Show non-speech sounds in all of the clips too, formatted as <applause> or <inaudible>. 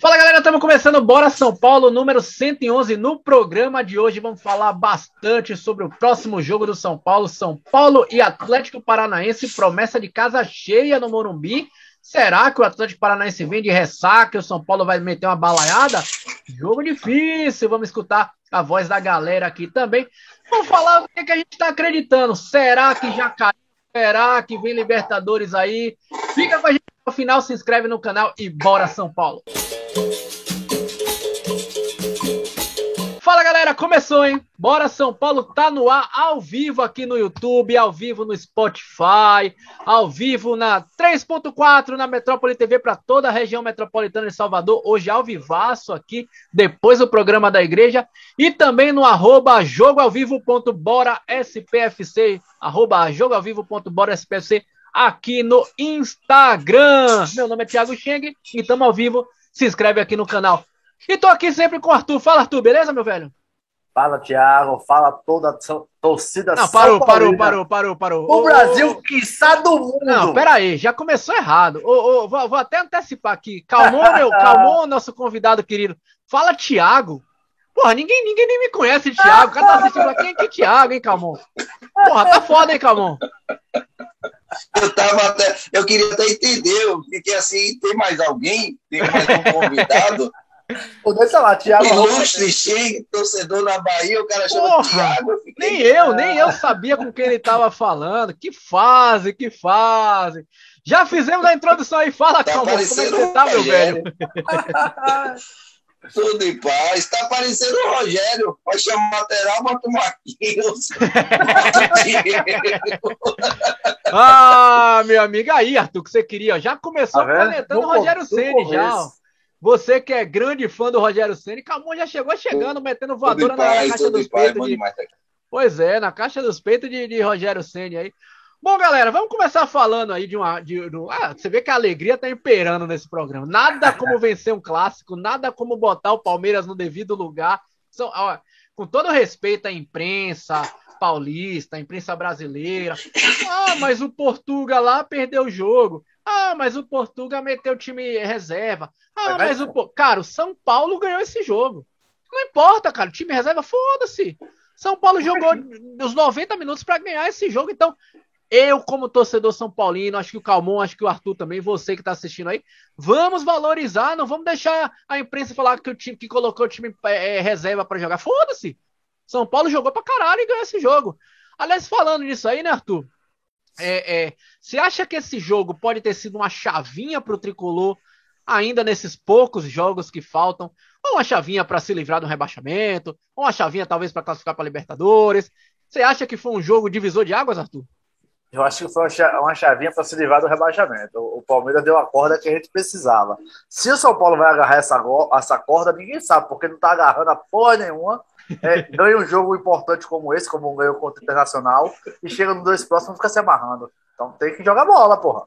Fala galera, estamos começando Bora São Paulo, número 111. No programa de hoje vamos falar bastante sobre o próximo jogo do São Paulo, São Paulo e Atlético Paranaense, promessa de casa cheia no Morumbi. Será que o Atlético Paranaense vem de ressaca e o São Paulo vai meter uma balaiada? Jogo difícil, vamos escutar a voz da galera aqui também. Vamos falar o que, que a gente está acreditando. Será que já caiu? Será que vem Libertadores aí? Fica com a gente no final, se inscreve no canal e bora São Paulo! Fala galera, começou, hein? Bora São Paulo tá no ar ao vivo aqui no YouTube, ao vivo no Spotify, ao vivo na 3.4 na Metrópole TV para toda a região metropolitana de Salvador, hoje ao vivaço aqui, depois do programa da igreja, e também no arroba jogoalvivo.bora.spfc, arroba jogoalvivo.bora.spfc aqui no Instagram. Meu nome é Thiago Cheng e estamos ao vivo. Se inscreve aqui no canal. E tô aqui sempre com o Arthur. Fala, Arthur, beleza, meu velho? Fala, Thiago. Fala toda a torcida Não, parou, parou, parou, parou, parou. O Brasil, quiçá do mundo. Não, pera aí, já começou errado. Ô, ô, vou, vou, até antecipar aqui. Calmou, meu, calmou nosso convidado querido. Fala, Thiago. Porra, ninguém, ninguém nem me conhece Thiago. O cara tá assistindo aqui, quem é Thiago, hein, Calmon? Porra, tá foda, hein, Calmon? Eu tava até, eu queria até entender, porque assim, tem mais alguém? Tem mais um convidado? Pô, deixa lá, Thiago. Ilustre, cheio, torcedor na Bahia, o cara chama Porra, Thiago. Fiquei... Nem eu, nem eu sabia com quem ele tava falando. Que fase, que fase. Já fizemos a introdução aí, fala, tá calma, como é que você tá, meu velho? <laughs> Tudo em paz. Tá parecendo o Rogério. Vai chamar lateral, bota o Marquinhos. <laughs> ah, meu amigo, aí, Arthur, que você queria. Já começou tá planetando o Rogério Ceni já. Você que é grande fã do Rogério Ceni, Camon já chegou chegando, metendo voadora na, paz, caixa dos peitos. De... Pois é, na caixa dos peitos de, de Rogério Ceni aí. Bom, galera, vamos começar falando aí de uma. De, ah, você vê que a alegria está imperando nesse programa. Nada como <laughs> vencer um clássico, nada como botar o Palmeiras no devido lugar. São, ó, com todo respeito à imprensa paulista, à imprensa brasileira. Ah, mas o Portuga lá perdeu o jogo. Ah, mas o Portuga meteu o time reserva. Ah, mas o. Cara, o São Paulo ganhou esse jogo. Não importa, cara. O time reserva, foda-se. São Paulo jogou os 90 minutos para ganhar esse jogo. Então, eu, como torcedor São Paulino, acho que o Calmon, acho que o Arthur também, você que está assistindo aí, vamos valorizar, não vamos deixar a imprensa falar que o time que colocou o time é, é reserva para jogar. Foda-se! São Paulo jogou para caralho e ganhou esse jogo. Aliás, falando nisso aí, né, Arthur? É, é, você acha que esse jogo pode ter sido uma chavinha para o tricolor, ainda nesses poucos jogos que faltam? Ou uma chavinha para se livrar do rebaixamento? Ou uma chavinha talvez para classificar para Libertadores? Você acha que foi um jogo divisor de águas, Arthur? Eu acho que foi uma chavinha para se livrar do rebaixamento. O Palmeiras deu a corda que a gente precisava. Se o São Paulo vai agarrar essa, essa corda, ninguém sabe, porque não está agarrando a porra nenhuma. É, ganha um jogo importante como esse, como ganhou contra o Internacional, e chega nos dois próximos e fica se amarrando. Então tem que jogar bola, porra.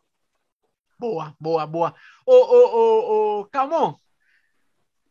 Boa, boa, boa. Ô, ô, ô, ô, Calmon,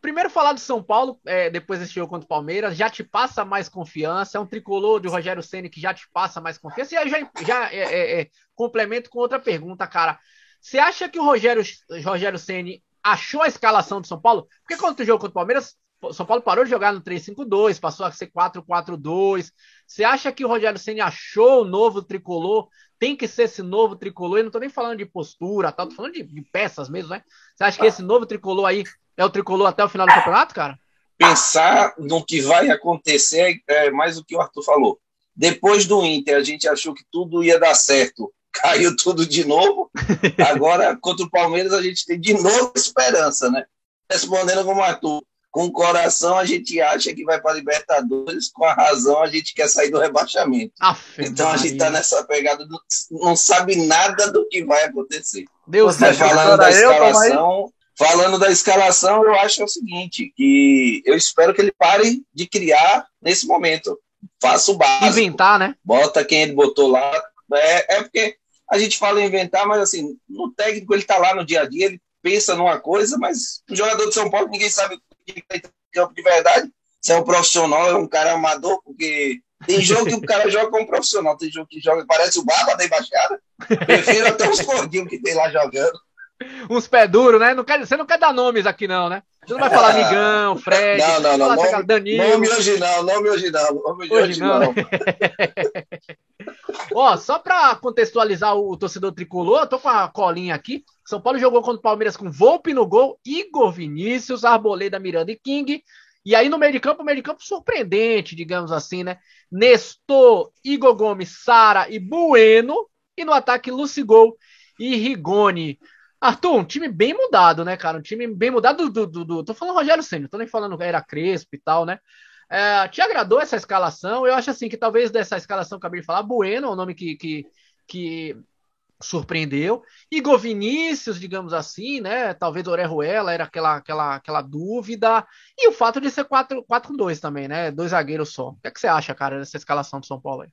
primeiro falar do São Paulo, é, depois desse jogo contra o Palmeiras, já te passa mais confiança. É um tricolor de Rogério Ceni que já te passa mais confiança. E aí já, já é, é, é, complemento com outra pergunta, cara. Você acha que o Rogério, Rogério Ceni achou a escalação do São Paulo? Porque quando o jogo contra o Palmeiras, São Paulo parou de jogar no 3-5-2, passou a ser 4-4-2. Você acha que o Rogério Ceni achou o novo tricolor? Tem que ser esse novo tricolor? Eu não tô nem falando de postura, tá? tô falando de, de peças mesmo, né? Você acha que esse novo tricolor aí é o tricolor até o final do campeonato, cara? Pensar no que vai acontecer é mais o que o Arthur falou. Depois do Inter, a gente achou que tudo ia dar certo. <laughs> Caiu tudo de novo. Agora, contra o Palmeiras, a gente tem de novo esperança, né? Respondendo como o Arthur, com o coração a gente acha que vai para Libertadores, com a razão a gente quer sair do rebaixamento. Aff, então Maria. a gente está nessa pegada, do, não sabe nada do que vai acontecer. Deus Mas falando da escalação, falando da escalação, eu acho é o seguinte, que eu espero que ele pare de criar nesse momento. Faça o básico. Inventar, né? Bota quem ele botou lá. É, é porque a gente fala em inventar, mas assim, no técnico ele está lá no dia a dia, ele pensa numa coisa, mas o jogador de São Paulo ninguém sabe que tá em campo de verdade. Se é um profissional, é um cara amador, porque tem jogo que o cara joga como profissional, tem jogo que joga, parece o Barba da Embaixada. Prefiro até os gordinhos que tem lá jogando. Uns pé duro, né? Não quer, você não quer dar nomes aqui, não, né? Você não vai falar Migão, Fred. Não, não, não. Nome, Danilo. nome original, nome original. Nome original. Né? <laughs> Ó, só para contextualizar o, o torcedor tricolor, eu tô com a colinha aqui. São Paulo jogou contra o Palmeiras com Volpe no gol, Igor Vinícius, Arboleda, Miranda e King. E aí no meio de campo, meio de campo surpreendente, digamos assim, né? Nestor, Igor Gomes, Sara e Bueno. E no ataque, Lucigol e Rigoni. Arthur, um time bem mudado, né, cara? Um time bem mudado do. do, do tô falando Rogério Senna, tô nem falando era Crespo e tal, né? É, te agradou essa escalação? Eu acho assim que talvez dessa escalação que eu acabei de falar, Bueno é o nome que, que, que surpreendeu. Igor Vinícius, digamos assim, né? Talvez Orejuela era aquela, aquela, aquela dúvida. E o fato de ser 4-2 também, né? Dois zagueiros só. O que, é que você acha, cara, dessa escalação do São Paulo aí?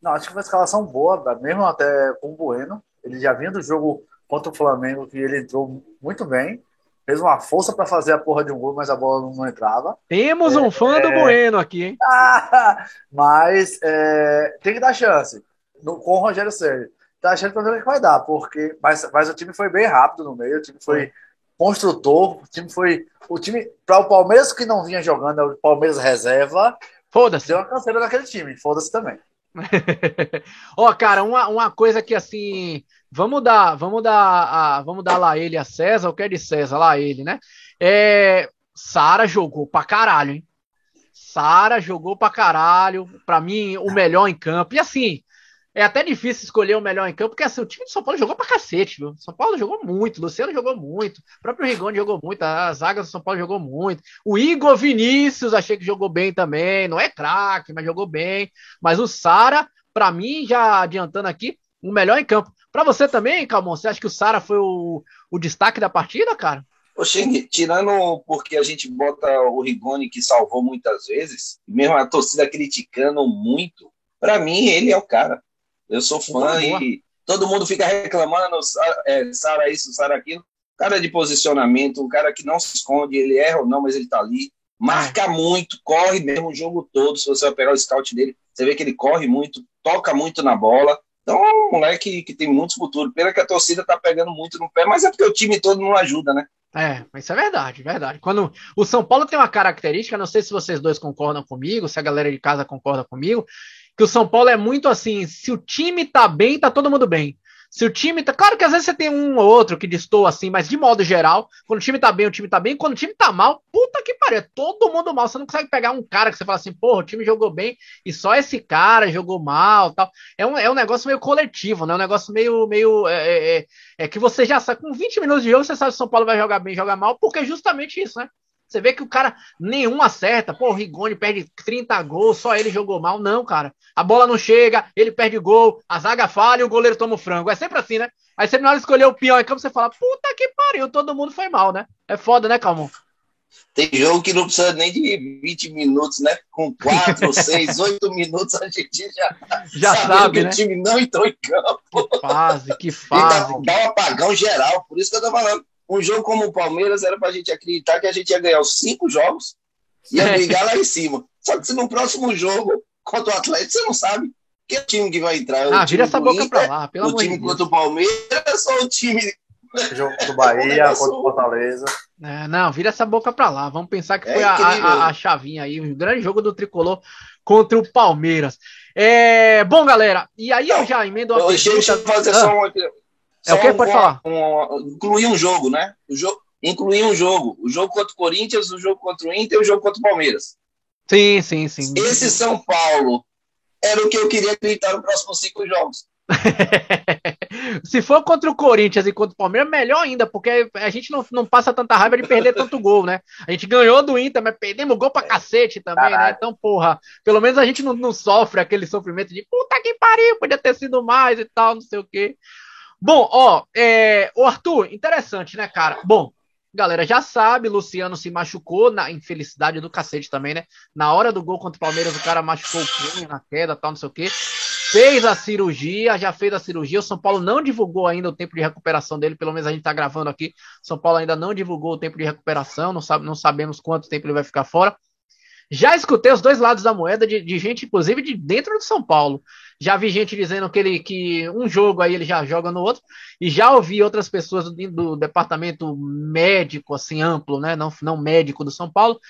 Não, acho que foi uma escalação boa, mesmo até com o Bueno. Ele já vinha do jogo contra o Flamengo, que ele entrou muito bem. Fez uma força para fazer a porra de um gol, mas a bola não entrava. Temos um é, fã do é... Bueno aqui, hein? <laughs> mas é, tem que dar chance no, com o Rogério Sérgio. Tá achando pra ver o que vai dar, porque. Mas, mas o time foi bem rápido no meio, o time foi construtor, o time foi. O time. Para o Palmeiras que não vinha jogando, é o Palmeiras reserva. Foda-se. Deu uma canseira naquele time, foda-se também. <laughs> Ó, oh, cara, uma, uma coisa que assim. Vamos dar, vamos dar, a, vamos dar lá ele a César, o que é de César, lá ele, né? É, Sara jogou pra caralho, hein? Sara jogou pra caralho. Pra mim, o melhor em campo. E assim, é até difícil escolher o melhor em campo, porque assim, o time do São Paulo jogou pra cacete, viu? São Paulo jogou muito, Luciano jogou muito, o próprio Rigoni jogou muito, a zaga do São Paulo jogou muito. O Igor Vinícius achei que jogou bem também, não é craque, mas jogou bem. Mas o Sara, para mim, já adiantando aqui, o melhor em campo. Para você também, Calmon, você acha que o Sara foi o, o destaque da partida, cara? Oxê, tirando porque a gente bota o Rigoni que salvou muitas vezes, mesmo a torcida criticando muito, para mim ele é o cara. Eu sou fã boa, e boa. todo mundo fica reclamando, é, Sara isso, Sara aquilo. Cara de posicionamento, um cara que não se esconde, ele erra ou não, mas ele tá ali. Marca é. muito, corre mesmo o jogo todo. Se você vai pegar o scout dele, você vê que ele corre muito, toca muito na bola. Então é um moleque que tem muito futuro. Pena que a torcida tá pegando muito no pé, mas é porque o time todo não ajuda, né? É, mas isso é verdade, verdade. Quando o São Paulo tem uma característica, não sei se vocês dois concordam comigo, se a galera de casa concorda comigo, que o São Paulo é muito assim, se o time tá bem, tá todo mundo bem. Se o time tá. Claro que às vezes você tem um ou outro que destoa assim, mas de modo geral, quando o time tá bem, o time tá bem. Quando o time tá mal, puta que pariu, é todo mundo mal. Você não consegue pegar um cara que você fala assim, porra, o time jogou bem e só esse cara jogou mal tal. É um, é um negócio meio coletivo, né? Um negócio meio. meio é, é, é, é que você já sabe, com 20 minutos de jogo, você sabe se o São Paulo vai jogar bem, jogar mal, porque é justamente isso, né? Você vê que o cara nenhum acerta. Pô, o Rigoni perde 30 gols, só ele jogou mal. Não, cara. A bola não chega, ele perde gol, a zaga falha e o goleiro toma o frango. É sempre assim, né? Aí você na hora de escolher o pior em campo, você fala, puta que pariu, todo mundo foi mal, né? É foda, né, Calmon? Tem jogo que não precisa nem de 20 minutos, né? Com 4, 6, 8 minutos a gente já, já sabe que né? o time não entrou em campo. Que fase, que fase. E dá, dá um apagão geral, por isso que eu tô falando um jogo como o Palmeiras era para a gente acreditar que a gente ia ganhar os cinco jogos e ia brigar lá em cima. Só que se no próximo jogo contra o Atlético, você não sabe que é o time que vai entrar. Ah, vira essa boca para lá, pelo amor O time contra o Palmeiras ou o time. Jogo do Bahia <laughs> contra o Fortaleza. É, não, vira essa boca para lá. Vamos pensar que é foi a, a, a, chavinha aí, o grande jogo do tricolor contra o Palmeiras. É, bom, galera, e aí eu já emendo a Deixa eu fazer ah. só uma, é o que? Pode um, falar. Um, incluir um jogo, né? O jogo, incluir um jogo. O jogo contra o Corinthians, o jogo contra o Inter e o jogo contra o Palmeiras. Sim, sim, sim. Esse São Paulo era o que eu queria acreditar nos próximos cinco jogos. <laughs> Se for contra o Corinthians e contra o Palmeiras, melhor ainda, porque a gente não, não passa tanta raiva de perder tanto <laughs> gol, né? A gente ganhou do Inter, mas perdemos gol pra cacete também, né? Caralho. né? Então, porra, pelo menos a gente não, não sofre aquele sofrimento de puta que pariu, podia ter sido mais e tal, não sei o quê. Bom, ó, é, o Arthur, interessante, né, cara? Bom, galera já sabe, Luciano se machucou na infelicidade do cacete também, né? Na hora do gol contra o Palmeiras, o cara machucou o punho na queda, tal, não sei o quê. Fez a cirurgia, já fez a cirurgia. O São Paulo não divulgou ainda o tempo de recuperação dele, pelo menos a gente tá gravando aqui. São Paulo ainda não divulgou o tempo de recuperação, não, sabe, não sabemos quanto tempo ele vai ficar fora. Já escutei os dois lados da moeda de, de, gente, inclusive, de dentro do São Paulo. Já vi gente dizendo que ele que um jogo aí ele já joga no outro, e já ouvi outras pessoas do, do departamento médico, assim, amplo, né? Não, não médico do São Paulo,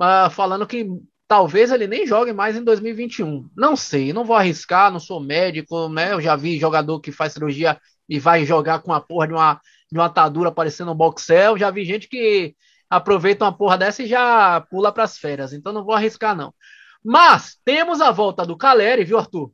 uh, falando que talvez ele nem jogue mais em 2021. Não sei, não vou arriscar, não sou médico, né? Eu já vi jogador que faz cirurgia e vai jogar com a porra de uma, de uma atadura parecendo um boxel. Já vi gente que aproveita uma porra dessa e já pula para as férias. Então não vou arriscar, não. Mas temos a volta do Caleri, viu, Arthur?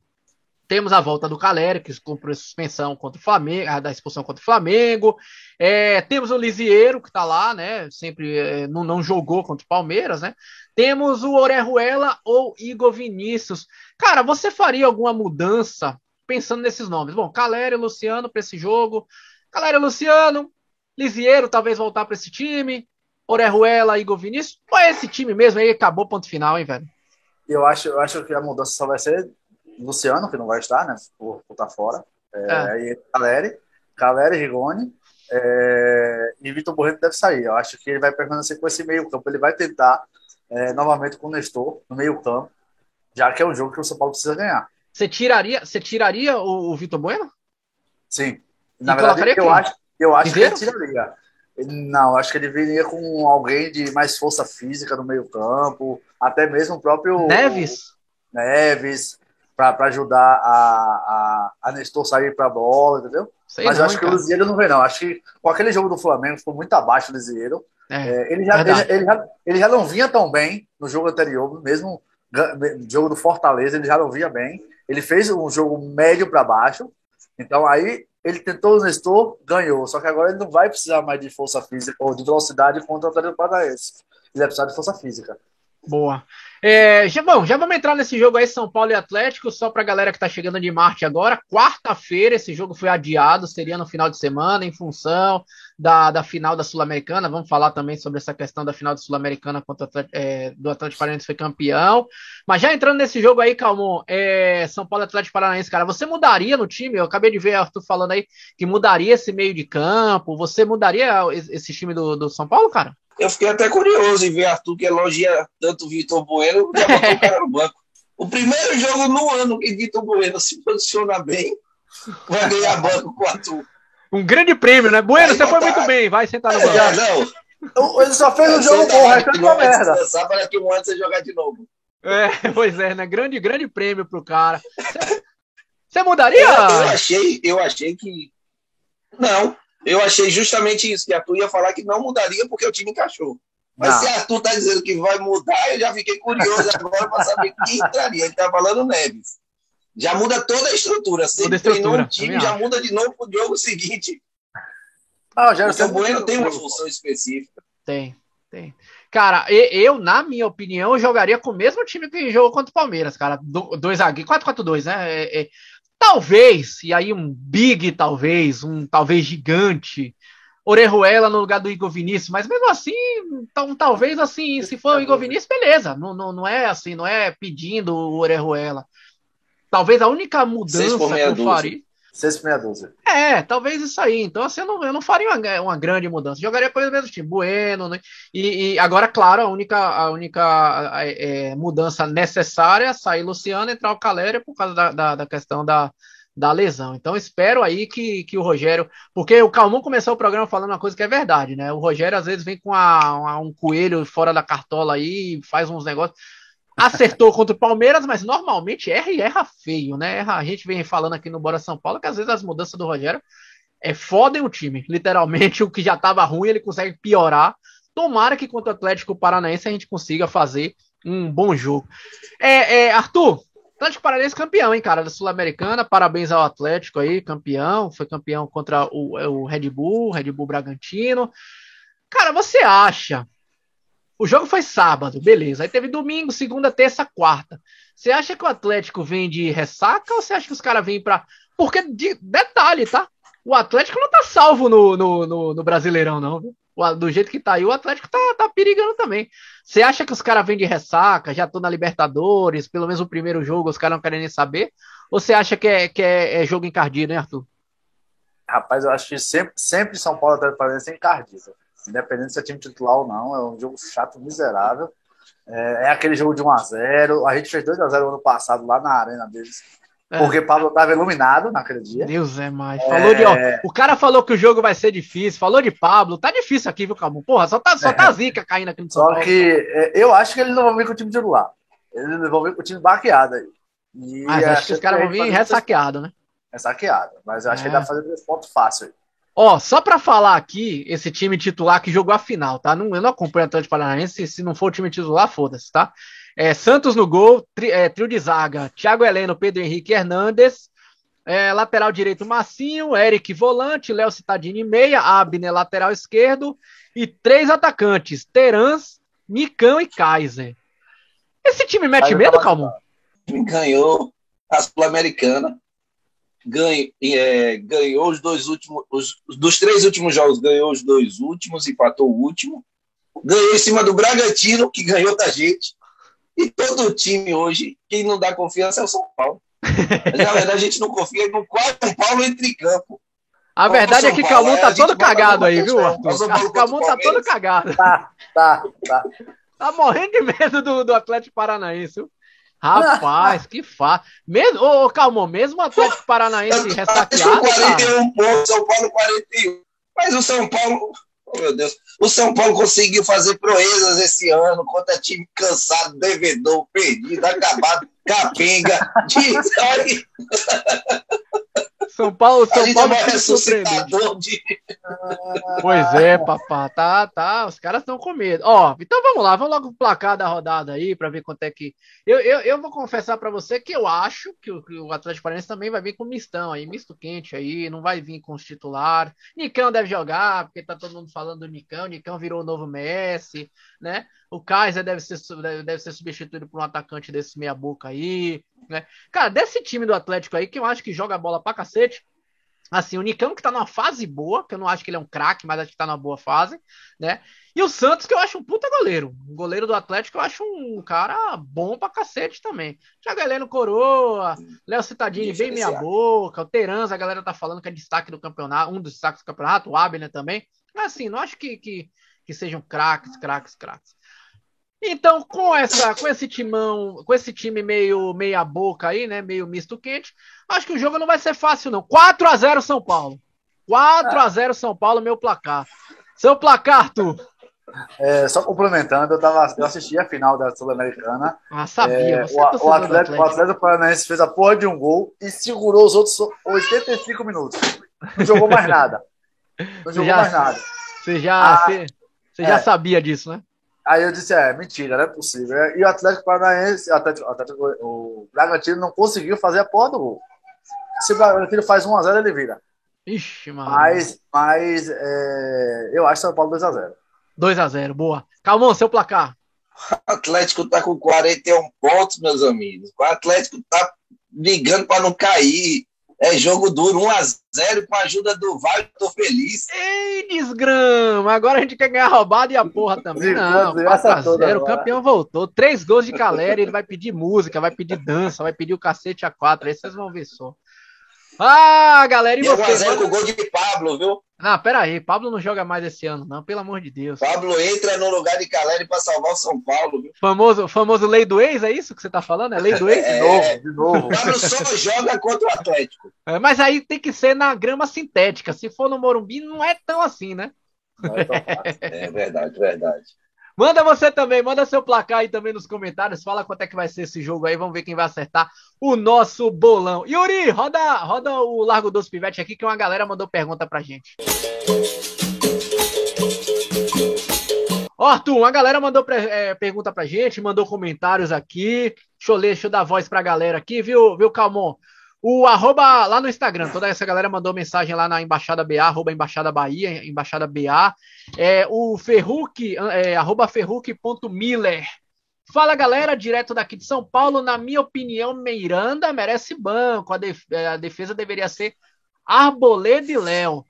Temos a volta do Caleri, que cumpriu suspensão contra o Flamengo, da expulsão contra o Flamengo. É, temos o Lisieiro, que tá lá, né? Sempre é, não, não, jogou contra o Palmeiras, né? Temos o Orejuela ou Igor Vinícius. Cara, você faria alguma mudança pensando nesses nomes? Bom, Caleri, Luciano para esse jogo. Caleri, Luciano, Lisieiro talvez voltar para esse time. Orejuela, Igor Vinícius. Ou é esse time mesmo aí? Acabou ponto final, hein, velho? Eu acho, eu acho que a mudança só vai ser Luciano, que não vai estar, né? Por estar tá fora. É, é. Aí Caleri, Caleri, Rigoni. É, e Vitor Borrento deve sair. Eu acho que ele vai permanecer com esse meio campo. Ele vai tentar é, novamente com o Nestor no meio campo, já que é um jogo que o São Paulo precisa ganhar. Você tiraria, você tiraria o, o Vitor Bueno? Sim. Na e verdade, eu acho, eu acho que ele tiraria. Não, acho que ele viria com alguém de mais força física no meio campo, até mesmo o próprio Neves. Neves, para ajudar a, a, a Nestor sair para a bola, entendeu? Sei Mas não, eu acho cara. que o Lisieiro não vem, não. Acho que com aquele jogo do Flamengo ficou muito abaixo o Lisieiro. É, é, ele, já, ele, ele, já, ele já não vinha tão bem no jogo anterior, mesmo jogo do Fortaleza, ele já não vinha bem. Ele fez um jogo médio para baixo. Então aí ele tentou o Nestor, ganhou. Só que agora ele não vai precisar mais de força física ou de velocidade contra o Atlético Paranaense. Ele vai precisar de força física. Boa. É, já, bom, já vamos entrar nesse jogo aí, São Paulo e Atlético, só para a galera que está chegando de Marte agora. Quarta-feira, esse jogo foi adiado, seria no final de semana, em função da, da final da Sul-Americana. Vamos falar também sobre essa questão da final da Sul-Americana contra é, do Atlético Paranaense foi campeão. Mas já entrando nesse jogo aí, Calmon, é, São Paulo e Atlético Paranaense, cara, você mudaria no time? Eu acabei de ver Arthur falando aí que mudaria esse meio de campo. Você mudaria esse time do, do São Paulo, cara? Eu fiquei até curioso em ver Arthur que elogia tanto o Vitor Bueno, já botou o cara no banco. O primeiro jogo no ano que Vitor Bueno se posiciona bem, vai ganhar banco com o Arthur. Um grande prêmio, né? Bueno, Aí você foi muito bem, vai sentar no banco. É, não. Ele só fez um jogo bom, o resto é uma merda. Para que um ano você jogar de novo. É, <laughs> pois é, né? Grande, grande prêmio pro cara. Você mudaria? Eu, eu achei, eu achei que. Não, eu achei justamente isso, que Arthur ia falar que não mudaria porque o time encaixou. Mas não. se Arthur está dizendo que vai mudar, eu já fiquei curioso agora para saber quem entraria. Ele está falando Neves. Já muda toda a estrutura. Se ele treinou um time, já muda de novo para o jogo seguinte. Ah, já o Bueno tem uma função específica. Tem, tem. Cara, eu, na minha opinião, jogaria com o mesmo time que jogou contra o Palmeiras, cara. Dois zagueiros, 4-4-2, né? É, é, Talvez, e aí um big talvez, um talvez gigante, Orejuela no lugar do Igor Vinícius, mas mesmo assim, então, talvez assim, se for o Igor Vinícius, beleza, não, não, não é assim, não é pedindo o Orejuela. Talvez a única mudança que eu faria. 6 por meia dúzia. É, talvez isso aí. Então, assim, eu não, eu não faria uma, uma grande mudança. Jogaria com o mesmo time, Bueno. Né? E, e, agora, claro, a única, a única é, mudança necessária é sair Luciano e entrar o Caléria por causa da, da, da, questão da, da lesão. Então, espero aí que, que o Rogério. Porque o Calmon começou o programa falando uma coisa que é verdade, né? O Rogério às vezes vem com a, um coelho fora da cartola aí, faz uns negócios acertou <laughs> contra o Palmeiras, mas normalmente erra e erra feio, né? A gente vem falando aqui no Bora São Paulo que às vezes as mudanças do Rogério é fodem o time. Literalmente, <laughs> o que já estava ruim, ele consegue piorar. Tomara que contra o Atlético Paranaense a gente consiga fazer um bom jogo. É, é Arthur, Atlético Paranaense campeão, hein, cara, da Sul-Americana. Parabéns ao Atlético aí, campeão. Foi campeão contra o, o Red Bull, Red Bull Bragantino. Cara, você acha o jogo foi sábado, beleza. Aí teve domingo, segunda, terça, quarta. Você acha que o Atlético vem de ressaca ou você acha que os caras vêm pra. Porque, de... detalhe, tá? O Atlético não tá salvo no, no, no, no Brasileirão, não. Viu? Do jeito que tá aí, o Atlético tá, tá perigando também. Você acha que os caras vêm de ressaca, já estão na Libertadores, pelo menos o primeiro jogo os caras não querem nem saber? Ou você acha que é, que é, é jogo encardido, hein, Arthur? Rapaz, eu acho que sempre, sempre São Paulo Atlético Paranaense é encardido independente se é time titular ou não, é um jogo chato, miserável. É, é aquele jogo de 1x0. A gente fez 2x0 ano passado lá na arena deles. É. Porque Pablo estava iluminado naquele dia. Deus é mais. É... Falou de, ó, o cara falou que o jogo vai ser difícil. Falou de Pablo. Tá difícil aqui, viu, Calmo? Porra, só tá, só tá é. zica caindo aqui no São Só Paulo. que é, eu acho que eles não vão vir com o time titular. Eles vão vir com o time baqueado aí. E Mas acho que os caras vão vir ressaqueado, né? Ressaqueado. Mas eu acho que ele dá pra fazer três pontos fácil aí. Ó, só para falar aqui, esse time titular que jogou a final, tá? Não, eu não acompanho o Atlético Paranaense, se não for o time titular, foda-se, tá? É, Santos no gol, tri, é, trio de zaga, Thiago Heleno, Pedro Henrique Hernandes, é, lateral direito Massinho, Eric volante, Léo Citadini meia, Abner lateral esquerdo. E três atacantes, Terans, Nicão e Kaiser. Esse time mete medo, Calmon? Ganhou a Sul-Americana. Ganho, é, ganhou os dois últimos, os, dos três últimos jogos, ganhou os dois últimos, empatou o último, ganhou em cima do Bragantino, que ganhou da gente, e todo o time hoje, quem não dá confiança é o São Paulo. Mas, na verdade, a gente não confia no São Paulo entre campo. A verdade é que Calmon tá todo cagado aí, viu, Arthur? Calmon tá todo cagado. Tá, tá, tá. Tá morrendo de medo do, do Atlético Paranaense, viu? Rapaz, que fácil. Mesmo, ô, calma, mesmo o Atlético Paranaense ressaqueado. 41 pontos, São Paulo 41. Mas o São Paulo, oh, meu Deus, o São Paulo conseguiu fazer proezas esse ano contra time cansado, devedor, perdido, acabado, capenga. <laughs> De... <laughs> São Paulo, São Paulo é ressuscitador de... Pois é, papá, tá, tá, os caras estão com medo. Ó, então vamos lá, vamos logo o placar da rodada aí para ver quanto é que. Eu, eu, eu vou confessar para você que eu acho que o, que o Atlético Paranaense também vai vir com mistão aí, misto quente aí, não vai vir com os titulares. Nicão deve jogar, porque tá todo mundo falando do Nicão, Nicão virou o novo Messi, né? O Kaiser deve ser, deve ser substituído por um atacante desse meia-boca aí. Né? Cara, desse time do Atlético aí, que eu acho que joga bola pra cacete. Assim, o Nicão que tá numa fase boa, que eu não acho que ele é um craque, mas acho que tá numa boa fase, né? E o Santos, que eu acho um puta goleiro. O goleiro do Atlético eu acho um cara bom pra cacete também. Thiago Heleno Coroa, Léo Citadini bem meia boca, o Terans, a galera tá falando que é destaque do campeonato, um dos destaques do campeonato, o Abner também. Mas assim, não acho que, que, que sejam craques, craques, craques. Então, com essa, com esse timão, com esse time meio meia boca aí, né, meio misto quente, acho que o jogo não vai ser fácil não. 4 a 0 São Paulo. 4 a 0 São Paulo, meu placar. Seu placar, Arthur. É, só complementando, eu, tava, eu assisti a final da Sul-Americana. Ah, sabia. É, o, é o, Atlético, o Atlético Paranaense fez a porra de um gol e segurou os outros 85 minutos. Não jogou mais nada. Não jogou já, mais nada. Você já, ah, você, você é. já sabia disso, né? Aí eu disse, é, mentira, não é possível. E o Atlético Paranaense, o, Atlético, o, Atlético, o Bragantino não conseguiu fazer a porra do gol. Se o Bragantino faz 1x0, ele vira. Ixi, mano. Mas, mas é, eu acho São Paulo 2x0. 2x0, boa. Calmon, seu placar. O <laughs> Atlético tá com 41 pontos, meus amigos. O Atlético tá ligando para não cair. É jogo duro, 1x0 com a ajuda do Vale, tô feliz. Ei, desgrama! Agora a gente quer ganhar roubada e a porra também. Não, 4x0, o campeão voltou. Três gols de galera, ele vai pedir música, vai pedir dança, vai pedir o cacete a quatro. Aí vocês vão ver só. Ah, galera, e, e você? 1x0 com o gol de Pablo, viu? Não, pera aí, Pablo não joga mais esse ano, não, pelo amor de Deus. Pablo entra no lugar de Caleri para salvar o São Paulo. Viu? Famoso, famoso lei do ex, é isso que você tá falando? É lei do ex? <laughs> É, de novo, de novo. Pablo só joga contra o Atlético. É, mas aí tem que ser na grama sintética. Se for no Morumbi, não é tão assim, né? É, é verdade, verdade. Manda você também, manda seu placar aí também nos comentários. Fala quanto é que vai ser esse jogo aí. Vamos ver quem vai acertar o nosso bolão. Yuri, roda, roda o Largo dos Pivete aqui, que uma galera mandou pergunta pra gente. Ó, Arthur, uma galera mandou é, pergunta pra gente, mandou comentários aqui. Deixa eu ler, deixa eu dar voz pra galera aqui, viu, viu, Calmon? O arroba lá no Instagram, toda essa galera mandou mensagem lá na Embaixada BA, arroba Embaixada Bahia, Embaixada BA. É, o Ferruc, é, arroba Ferruc.miller. Fala galera, direto daqui de São Paulo. Na minha opinião, Meiranda merece banco. A, def é, a defesa deveria ser Arboleda e Léo.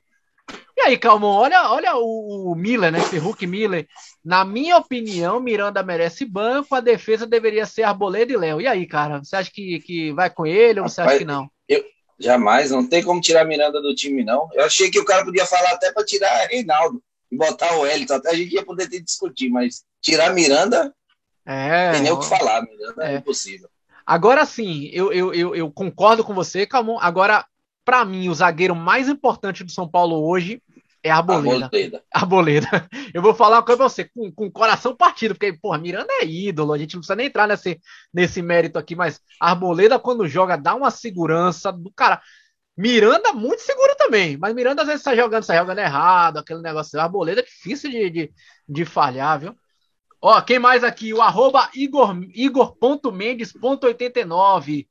E aí, Calmon, olha, olha o, o Miller, né? Ferruc Miller. Na minha opinião, Miranda merece banco, a defesa deveria ser Arboleda e Léo. E aí, cara, você acha que, que vai com ele ou você acha que não? Eu, jamais, não tem como tirar Miranda do time, não. Eu achei que o cara podia falar até para tirar Reinaldo e botar o Elton, até a gente ia poder ter discutir, mas tirar Miranda, É. Tem nem o que falar, Miranda é, é impossível. Agora sim, eu, eu, eu, eu, concordo com você, Calmon. Agora, para mim, o zagueiro mais importante do São Paulo hoje é a Arboleda. Arboleda. <laughs> Arboleda. Eu vou falar uma coisa pra você, com, com o coração partido, porque, porra, Miranda é ídolo, a gente não precisa nem entrar nesse, nesse mérito aqui, mas Arboleda, quando joga, dá uma segurança do cara. Miranda muito seguro também, mas Miranda às vezes está jogando, está jogando errado, aquele negócio. Arboleda é difícil de, de, de falhar, viu? Ó, quem mais aqui? O arroba Igor, Igor.mendes.89.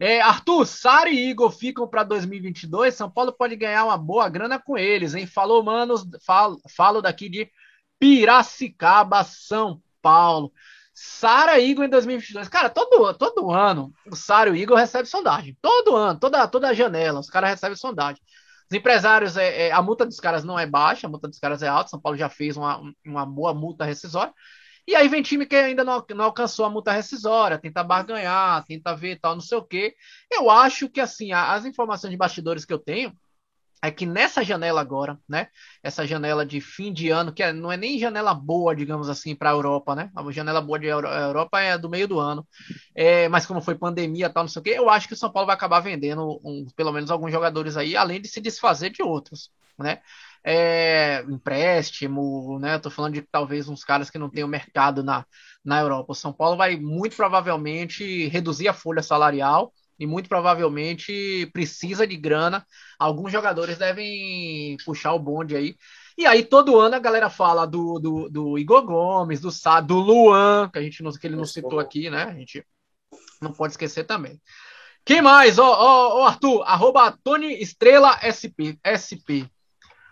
É, Arthur, Sara e Igor ficam para 2022. São Paulo pode ganhar uma boa grana com eles, hein? Falou, manos. Falo, falo daqui de Piracicaba, São Paulo. Sara e Igor em 2022. Cara, todo, todo ano o Sara e o Igor recebem sondagem. Todo ano, toda, toda janela, os caras recebem sondagem. Os empresários, é, é, a multa dos caras não é baixa, a multa dos caras é alta. São Paulo já fez uma, uma boa multa rescisória. E aí vem time que ainda não, não alcançou a multa rescisória, tenta barganhar, tenta ver tal, não sei o quê. Eu acho que, assim, as informações de bastidores que eu tenho é que nessa janela agora, né? Essa janela de fim de ano, que é, não é nem janela boa, digamos assim, para a Europa, né? A janela boa de Euro, Europa é do meio do ano. É, mas como foi pandemia tal, não sei o quê, eu acho que o São Paulo vai acabar vendendo um, pelo menos alguns jogadores aí, além de se desfazer de outros, né? é, empréstimo, né? Tô falando de talvez uns caras que não o mercado na, na Europa. O São Paulo vai muito provavelmente reduzir a folha salarial e muito provavelmente precisa de grana. Alguns jogadores devem puxar o bonde aí. E aí, todo ano a galera fala do, do, do Igor Gomes, do Sá, do Luan, que a gente não, que ele não citou aqui, né? A gente não pode esquecer também. Quem mais? Ó, ó, ó Arthur, arroba Tony Estrela SP. SP.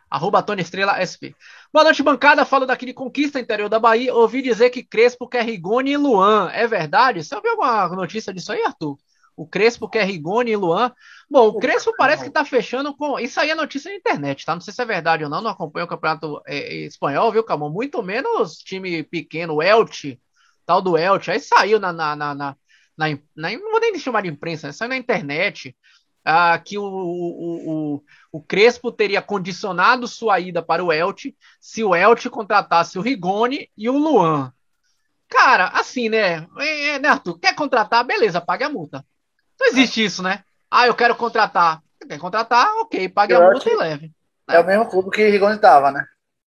Arroba Tony Estrela SP. Boa noite, bancada. Falo daqui de Conquista, interior da Bahia. Ouvi dizer que Crespo quer Rigoni e Luan. É verdade? Você ouviu alguma notícia disso aí, Arthur? O Crespo quer Rigoni e Luan. Bom, o Crespo parece que tá fechando com. Isso aí é notícia na internet, tá? Não sei se é verdade ou não. Não acompanho o campeonato é, espanhol, viu, Camão? Muito menos time pequeno, o Elche, tal do Elche. Aí saiu na. na, na, na, na, na não vou nem chamar de imprensa, né? saiu na internet ah, que o, o, o, o, Crespo teria condicionado sua ida para o Elche se o Elche contratasse o Rigoni e o Luan. Cara, assim, né? É, é, né, Arthur? Quer contratar? Beleza, pague a multa. Não existe isso, né? Ah, eu quero contratar. Quer contratar? Ok, pague eu a multa e leve. É o mesmo clube que Rigoni estava, né?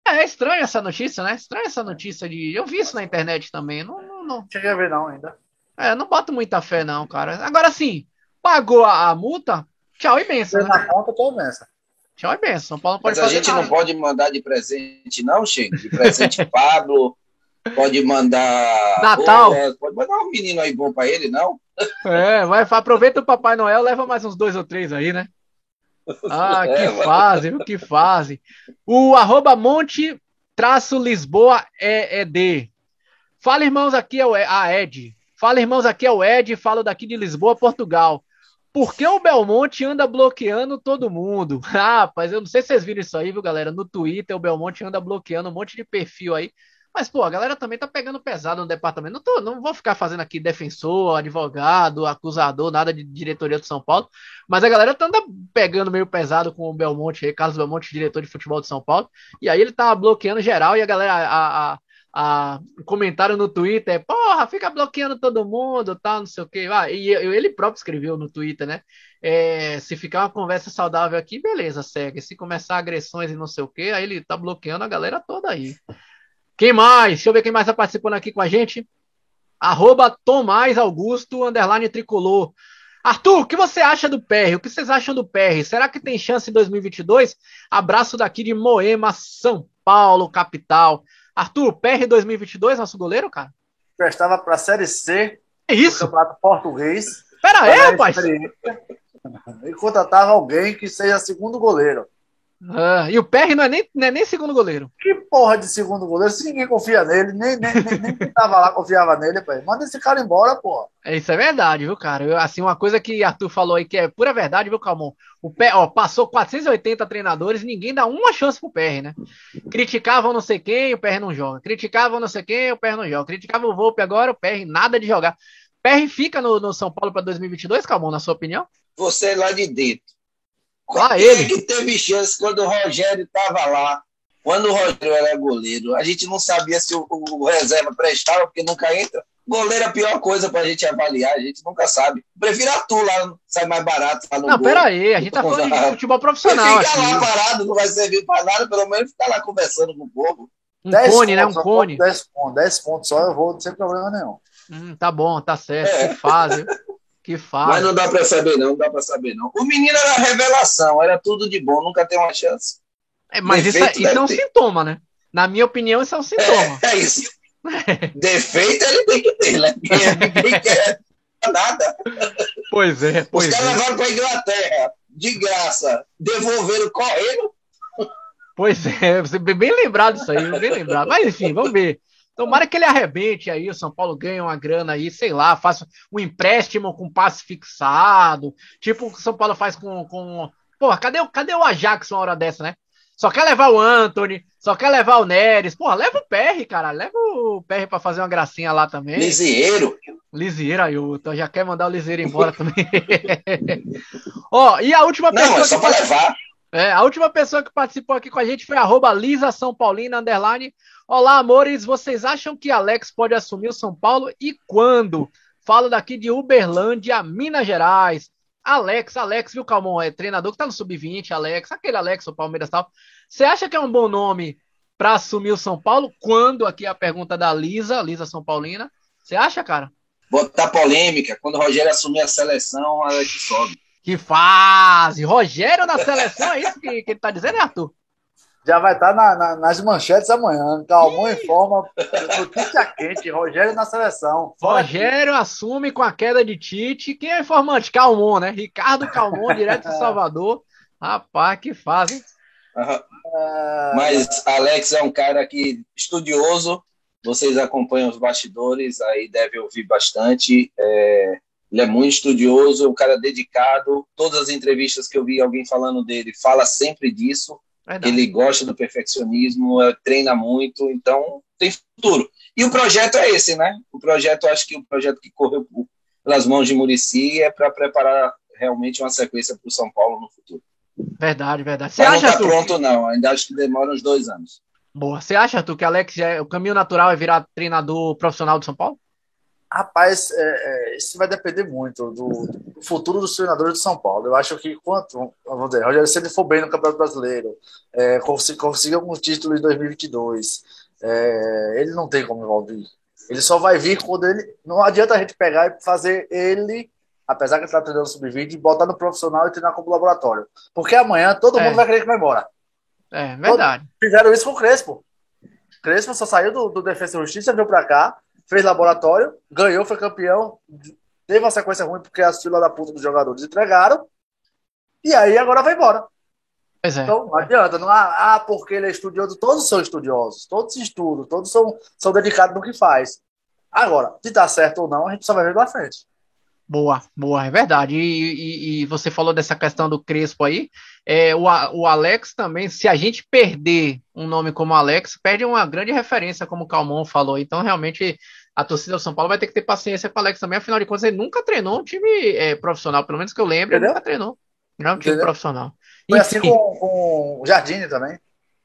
É, é estranho essa notícia, né? Estranha essa notícia de. Eu vi isso na internet também. Não, não, não. Cheguei a ver, não, ainda. É, não boto muita fé, não, cara. Agora sim, Pagou a, a multa, tchau e benção. Né? Na conta, tchau e benção. Tchau e benção. São Paulo pode Mas a gente nada. não pode mandar de presente, não, Chico? De presente <laughs> Pablo, pode mandar. Natal. pode mandar um menino aí bom pra ele, não? É, vai, aproveita o Papai Noel, leva mais uns dois ou três aí, né? Ah, <laughs> que é, fase, que fase. O arroba Monte traço Lisboa é, é D. Fala, irmãos, aqui é o a Ed. Fala, irmãos, aqui é o Ed, falo daqui de Lisboa, Portugal. Por que o Belmonte anda bloqueando todo mundo? Ah, <laughs> rapaz, eu não sei se vocês viram isso aí, viu, galera? No Twitter, o Belmonte anda bloqueando um monte de perfil aí. Mas, pô, a galera também tá pegando pesado no departamento. Não, tô, não vou ficar fazendo aqui defensor, advogado, acusador, nada de diretoria do São Paulo. Mas a galera tá pegando meio pesado com o Belmonte aí, Carlos Belmonte, diretor de futebol de São Paulo. E aí ele tá bloqueando geral e a galera, a, a, a, comentário no Twitter, porra, fica bloqueando todo mundo, tal, não sei o quê. Ah, e ele próprio escreveu no Twitter, né? É, se ficar uma conversa saudável aqui, beleza, segue. Se começar agressões e não sei o quê, aí ele tá bloqueando a galera toda aí. Quem mais? Deixa eu ver quem mais tá participando aqui com a gente. Arroba Tomás Augusto, underline tricolor. Arthur, o que você acha do PR? O que vocês acham do PR? Será que tem chance em 2022? Abraço daqui de Moema, São Paulo, capital. Arthur, PR 2022, nosso goleiro, cara? Prestava para a Série C. É isso? Campeonato Português. Pera aí, rapaz! E contratava alguém que seja segundo goleiro. Ah, e o PR não é, nem, não é nem segundo goleiro. Que porra de segundo goleiro? Se ninguém confia nele, nem, nem, nem, nem quem tava lá confiava nele, pai. Manda esse cara embora, porra. É, isso é verdade, viu, cara? Eu, assim, uma coisa que Arthur falou aí que é pura verdade, viu, Calmon? O pé, ó, passou 480 treinadores, ninguém dá uma chance pro PR, né? Criticavam não sei quem, o PR não joga. Criticavam não sei quem, o PR não joga. Criticavam o Volpe agora, o PR nada de jogar. O PR fica no, no São Paulo para 2022, Calmon, na sua opinião? Você é lá de dentro. Ah, ele. que teve chance quando o Rogério estava lá? Quando o Rogério era goleiro, a gente não sabia se o, o reserva prestava, porque nunca entra. Goleiro é a pior coisa pra gente avaliar, a gente nunca sabe. Prefiro tu lá, sai mais barato lá no Não, pera aí, a gente tá falando de futebol profissional. Fica lá parado, não vai servir pra nada, pelo menos ficar lá conversando com o povo. Um cone, né? Um cone. 10 pontos, 10 pontos só, eu vou sem problema nenhum. Hum, tá bom, tá certo. É. Que fase. <laughs> Que fase. Mas não dá pra saber, não, não dá pra saber, não. O menino era revelação, era tudo de bom, nunca tem uma chance. É, mas isso, é, isso é um ter. sintoma, né? Na minha opinião, isso é um sintoma. É, é isso. Defeito ele tem que ter, né? <laughs> Ninguém quer nada. Pois é. Pois Os caras é. levaram para Inglaterra de graça, devolveram correndo. Pois é, você bem lembrado disso aí, bem lembrado. Mas enfim, vamos ver. Tomara que ele arrebente aí, o São Paulo ganhe uma grana aí, sei lá, faça um empréstimo com passe fixado, tipo o que o São Paulo faz com. com... Porra, cadê, cadê o Ajax uma hora dessa, né? Só quer levar o Anthony, só quer levar o Neres. Porra, leva o PR, cara. Leva o PR pra fazer uma gracinha lá também. Lisieiro. Lisieiro, Ailton. Já quer mandar o Lisieiro embora também. <laughs> Ó, e a última pessoa. Não, é só pra levar. É, a última pessoa que participou aqui com a gente foi arroba Lisa São Paulina, underline. Olá, amores. Vocês acham que Alex pode assumir o São Paulo e quando? Falo daqui de Uberlândia, Minas Gerais. Alex, Alex, viu, Calmon? É treinador que tá no sub-20, Alex, aquele Alex, o Palmeiras tal. Você acha que é um bom nome para assumir o São Paulo? Quando? Aqui a pergunta da Lisa, Lisa São Paulina. Você acha, cara? Botar polêmica. Quando o Rogério assumir a seleção, Alex sobe. Que fase! Rogério na seleção, é isso que, que ele tá dizendo, né, Arthur? Já vai estar tá na, na, nas manchetes amanhã. Calmon informa notícia quente, Rogério na seleção. Rogério assume com a queda de Tite. Quem é informante? Calmon, né? Ricardo Calmon, <laughs> direto de Salvador. Rapaz, que fase. Uhum. Mas Alex é um cara que estudioso. Vocês acompanham os bastidores, aí deve ouvir bastante. É, ele é muito estudioso, um cara dedicado. Todas as entrevistas que eu vi alguém falando dele, fala sempre disso Verdade. Ele gosta do perfeccionismo, é, treina muito, então tem futuro. E o projeto é esse, né? O projeto, acho que o projeto que correu pelas mãos de Murici é para preparar realmente uma sequência para o São Paulo no futuro. Verdade, verdade. Você acha, não está pronto, não. Ainda acho que demora uns dois anos. Boa. Você acha, tu, que Alex é, o caminho natural é virar treinador profissional do São Paulo? Rapaz, é, é, isso vai depender muito do, do, futuro dos treinadores de São Paulo. Eu acho que quanto, vamos dizer, Rogério, se ele for bem no Campeonato Brasileiro, é, conseguir, conseguir algum título em 2022, é, ele não tem como envolver. Ele só vai vir quando ele. Não adianta a gente pegar e fazer ele, apesar que ele está treinando sub-20, botar no profissional e treinar como laboratório. Porque amanhã todo é. mundo vai querer que vai embora. É, verdade. Fizeram isso com o Crespo. Crespo só saiu do, do Defesa e Justiça, veio para cá fez laboratório, ganhou, foi campeão, teve uma sequência ruim porque as filas da puta dos jogadores entregaram, e aí agora vai embora. É. Então não adianta, não há, ah, porque ele é estudioso, todos são estudiosos, todos estudam, todos são, são dedicados no que faz. Agora, se dá certo ou não, a gente só vai ver lá frente. Boa, boa, é verdade. E, e, e, você falou dessa questão do Crespo aí. É, o, o Alex também, se a gente perder um nome como Alex, perde uma grande referência, como o Calmon falou. Então, realmente, a torcida do São Paulo vai ter que ter paciência com o Alex também. Afinal de contas, ele nunca treinou um time é, profissional, pelo menos que eu lembro, ele nunca treinou. Não é um time Entendeu? profissional. Foi assim Enfim, assim com, com o Jardine também.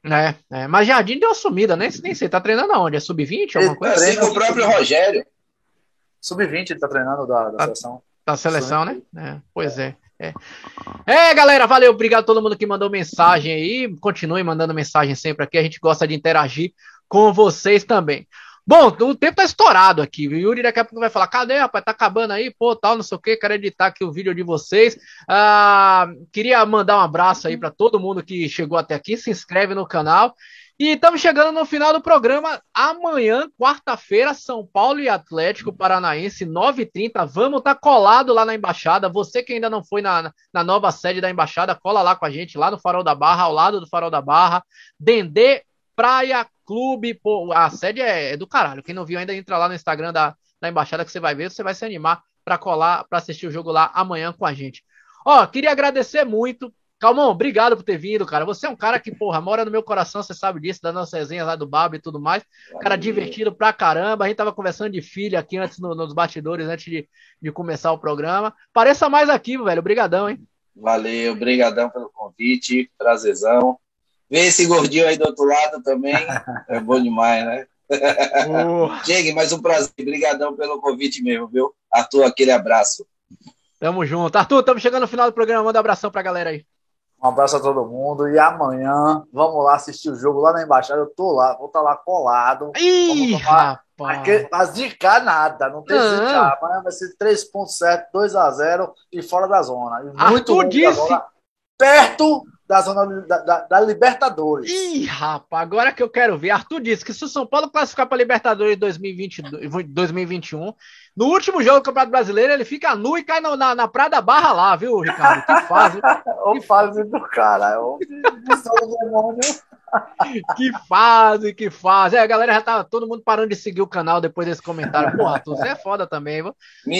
É, é, mas Jardim deu uma sumida, né? Nem sei, tá treinando aonde? É sub-20? Alguma coisa? Assim com o próprio Rogério. Sub-20 ele tá treinando da, da seleção. Da seleção, né? É, pois é. É. é, galera, valeu. Obrigado a todo mundo que mandou mensagem aí. Continue mandando mensagem sempre aqui. A gente gosta de interagir com vocês também. Bom, o tempo tá estourado aqui. O Yuri daqui a pouco vai falar: cadê, rapaz? Tá acabando aí, pô, tal, não sei o que. Quero editar aqui o vídeo de vocês. Ah, queria mandar um abraço aí para todo mundo que chegou até aqui. Se inscreve no canal. E estamos chegando no final do programa. Amanhã, quarta-feira, São Paulo e Atlético Paranaense, 9h30. Vamos estar tá colado lá na Embaixada. Você que ainda não foi na, na nova sede da Embaixada, cola lá com a gente, lá no Farol da Barra, ao lado do Farol da Barra. Dendê Praia Clube. Pô, a sede é, é do caralho. Quem não viu ainda, entra lá no Instagram da, da Embaixada que você vai ver. Você vai se animar para colar, para assistir o jogo lá amanhã com a gente. Ó, queria agradecer muito Calmon, obrigado por ter vindo, cara. Você é um cara que, porra, mora no meu coração, você sabe disso, das nossas resenhas lá do Babo e tudo mais. Cara divertido pra caramba. A gente tava conversando de filha aqui antes no, nos bastidores, antes de, de começar o programa. Pareça mais aqui, velho. Obrigadão, hein? Valeu, obrigadão pelo convite, prazerzão. Vê esse gordinho aí do outro lado também, <laughs> é bom demais, né? <laughs> Chegue, mais um prazer. Obrigadão pelo convite mesmo, viu? Arthur, aquele abraço. Tamo junto. Arthur, estamos chegando no final do programa. Manda um abração pra galera aí. Um abraço a todo mundo. E amanhã, vamos lá assistir o jogo lá na embaixada. Eu tô lá, vou estar tá lá colado. Ih, rapaz. Mas zicar nada, não tem ah. zicar. Amanhã vai ser 3.7, 2x0 e fora da zona. E muito Arthur disse. Perto da zona da, da, da, Libertadores. Ih, rapaz, agora que eu quero ver. Arthur disse que se o São Paulo classificar para Libertadores 2020, 2021, no último jogo do Campeonato Brasileiro, ele fica nu e cai na, na, na Praia da Barra lá, viu, Ricardo? Que fase. <laughs> o fase do cara. Demônio. que fase, que fase. É, a galera já tá todo mundo parando de seguir o canal depois desse comentário. Porra, Arthur, você é foda também, viu?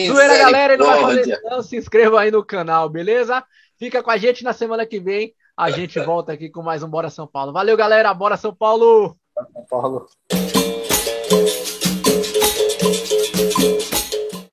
Zoeira, galera, e não vai fazer isso, não. Se inscreva aí no canal, beleza? Fica com a gente na semana que vem a gente volta aqui com mais um Bora São Paulo. Valeu, galera. Bora São Paulo! Bora São Paulo!